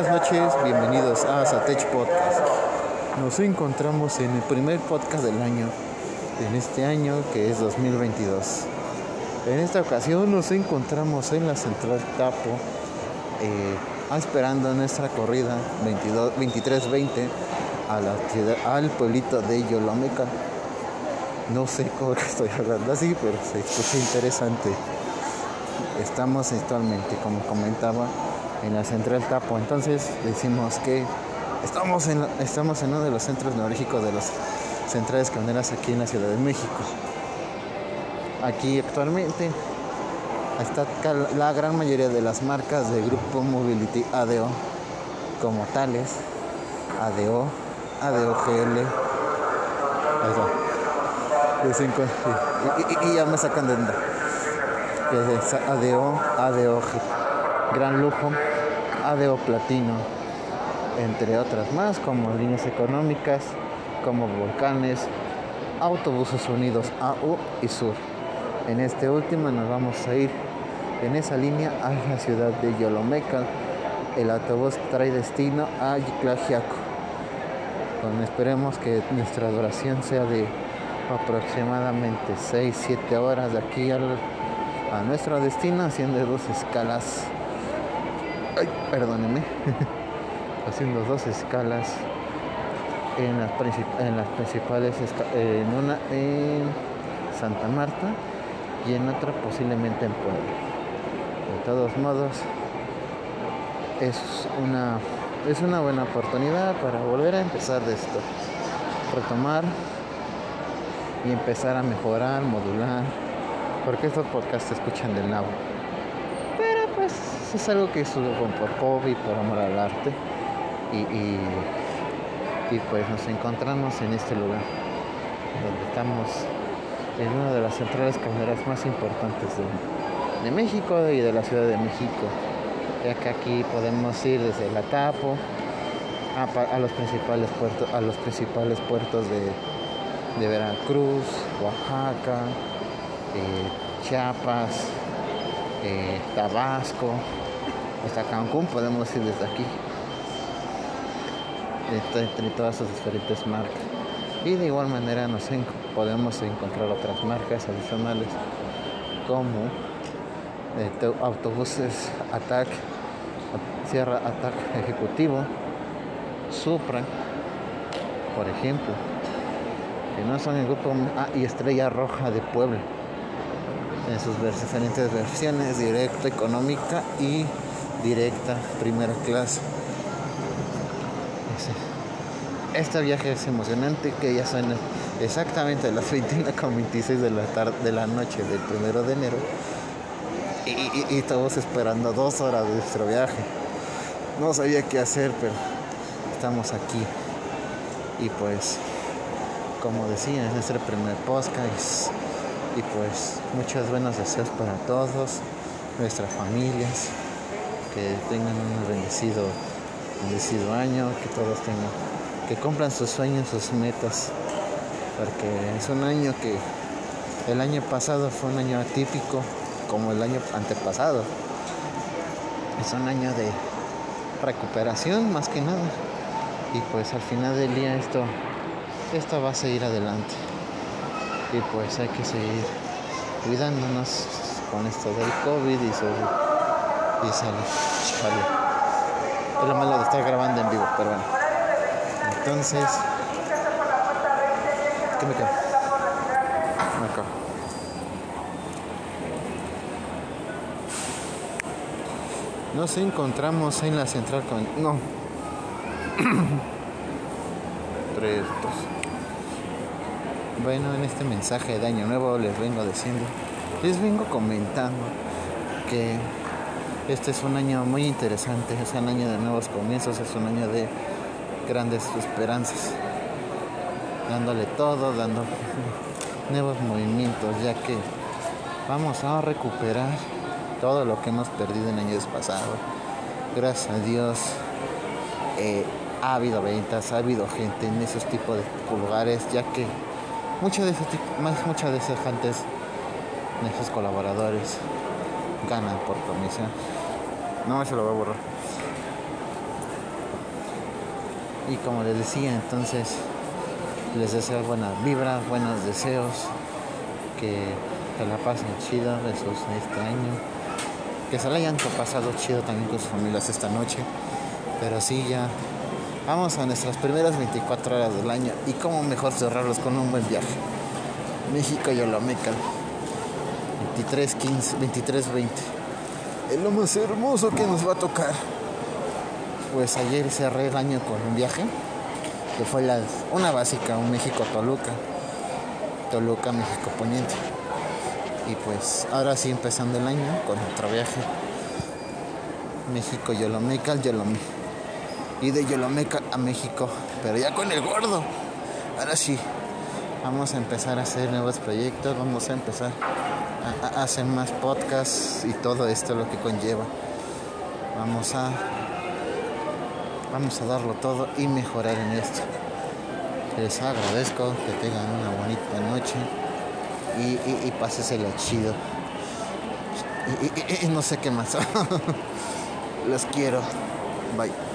buenas noches, bienvenidos a Satech Podcast. Nos encontramos en el primer podcast del año, en este año que es 2022. En esta ocasión nos encontramos en la Central Tapo, eh, esperando nuestra corrida 2320 a al pueblito de Yolomeca. No sé cómo estoy hablando así, pero se escucha interesante. Estamos actualmente, como comentaba, en la central Tapo. Entonces decimos que estamos en, estamos en uno de los centros neurálgicos de las centrales camioneras aquí en la Ciudad de México. Aquí actualmente está la gran mayoría de las marcas de Grupo Mobility ADO como tales, ADO, ADOGL, y, y, y, ya me sacan de onda. ADO, ADOG, Gran Lujo, ADO Platino, entre otras más, como líneas económicas, como volcanes, autobuses unidos AU y Sur. En este último nos vamos a ir en esa línea a la ciudad de Yolomeca. El autobús trae destino a Yiclajiaco. Donde esperemos que nuestra duración sea de aproximadamente 6-7 horas de aquí a nuestro destino, haciendo dos escalas ay, perdóneme, haciendo dos escalas en las, en las principales, en una en Santa Marta y en otra posiblemente en Puebla. De todos modos, es una, es una buena oportunidad para volver a empezar de esto, retomar y empezar a mejorar, modular, porque estos podcasts se escuchan del lado es algo que estuvo por hobby, por amor al arte. Y, pues nos encontramos en este lugar, donde estamos en una de las centrales camioneras más importantes de, México y de la Ciudad de México, ya que aquí podemos ir desde la Tapo a, los principales puertos, a los principales puertos de, Veracruz, Oaxaca, eh, Chiapas, eh, Tabasco, hasta Cancún podemos ir desde aquí. Entre todas sus diferentes marcas. Y de igual manera nos podemos encontrar otras marcas adicionales como eh, autobuses ATAC Sierra ATAC Ejecutivo Supra por ejemplo que no son el grupo ah, y Estrella Roja de Puebla en sus diferentes versiones directa económica y directa, primera clase. Este viaje es emocionante, que ya son exactamente las 21.26 de la tarde, de la noche del primero de enero. Y, estamos esperando dos horas de nuestro viaje. No sabía qué hacer, pero estamos aquí. Y pues, como decía, es nuestro primer podcast. Y pues, muchos buenos deseos para todos, nuestras familias que tengan un bendecido, bendecido año, que todos tengan, que cumplan sus sueños, sus metas, porque es un año que el año pasado fue un año atípico como el año antepasado. Es un año de recuperación más que nada. Y pues al final del día esto, esto va a seguir adelante. Y pues hay que seguir cuidándonos con esto del COVID y sobre y sale. Es lo malo de estar grabando en vivo, pero bueno. Entonces, ¿qué me queda? Acá. Nos encontramos en la central con. No. Tres, dos. Bueno, en este mensaje de Año Nuevo les vengo diciendo, les vengo comentando que este es un año muy interesante, es un año de nuevos comienzos, es un año de grandes esperanzas, dándole todo, dando nuevos movimientos, ya que vamos a recuperar todo lo que hemos perdido en años pasados. Gracias a Dios eh, ha habido ventas, ha habido gente en esos tipos de lugares, ya que muchos de más muchas de gentes, de esos colaboradores ganan por comisión. No, se lo voy a borrar. Y como les decía, entonces les deseo buenas vibras, buenos deseos, que, que la pasen chido esos este año, que se la hayan pasado chido también con sus familias esta noche. Pero sí, ya vamos a nuestras primeras 24 horas del año y cómo mejor cerrarlos con un buen viaje. México y Olomeca. 23, 15, 23, 20. Es lo más hermoso que nos va a tocar. Pues ayer cerré el año con un viaje que fue una básica, un México-Toluca. Toluca, México Poniente. Y pues ahora sí empezando el año con otro viaje. México, Yolomeca, Yolome. Y de Yolomeca a México, pero ya con el gordo. Ahora sí, vamos a empezar a hacer nuevos proyectos, vamos a empezar a, hacer más podcasts y todo esto lo que conlleva. Vamos a vamos a darlo todo y mejorar en esto. Les agradezco que tengan una bonita noche y, y, y páseselo chido. Y, no sé qué más. Los quiero. Bye.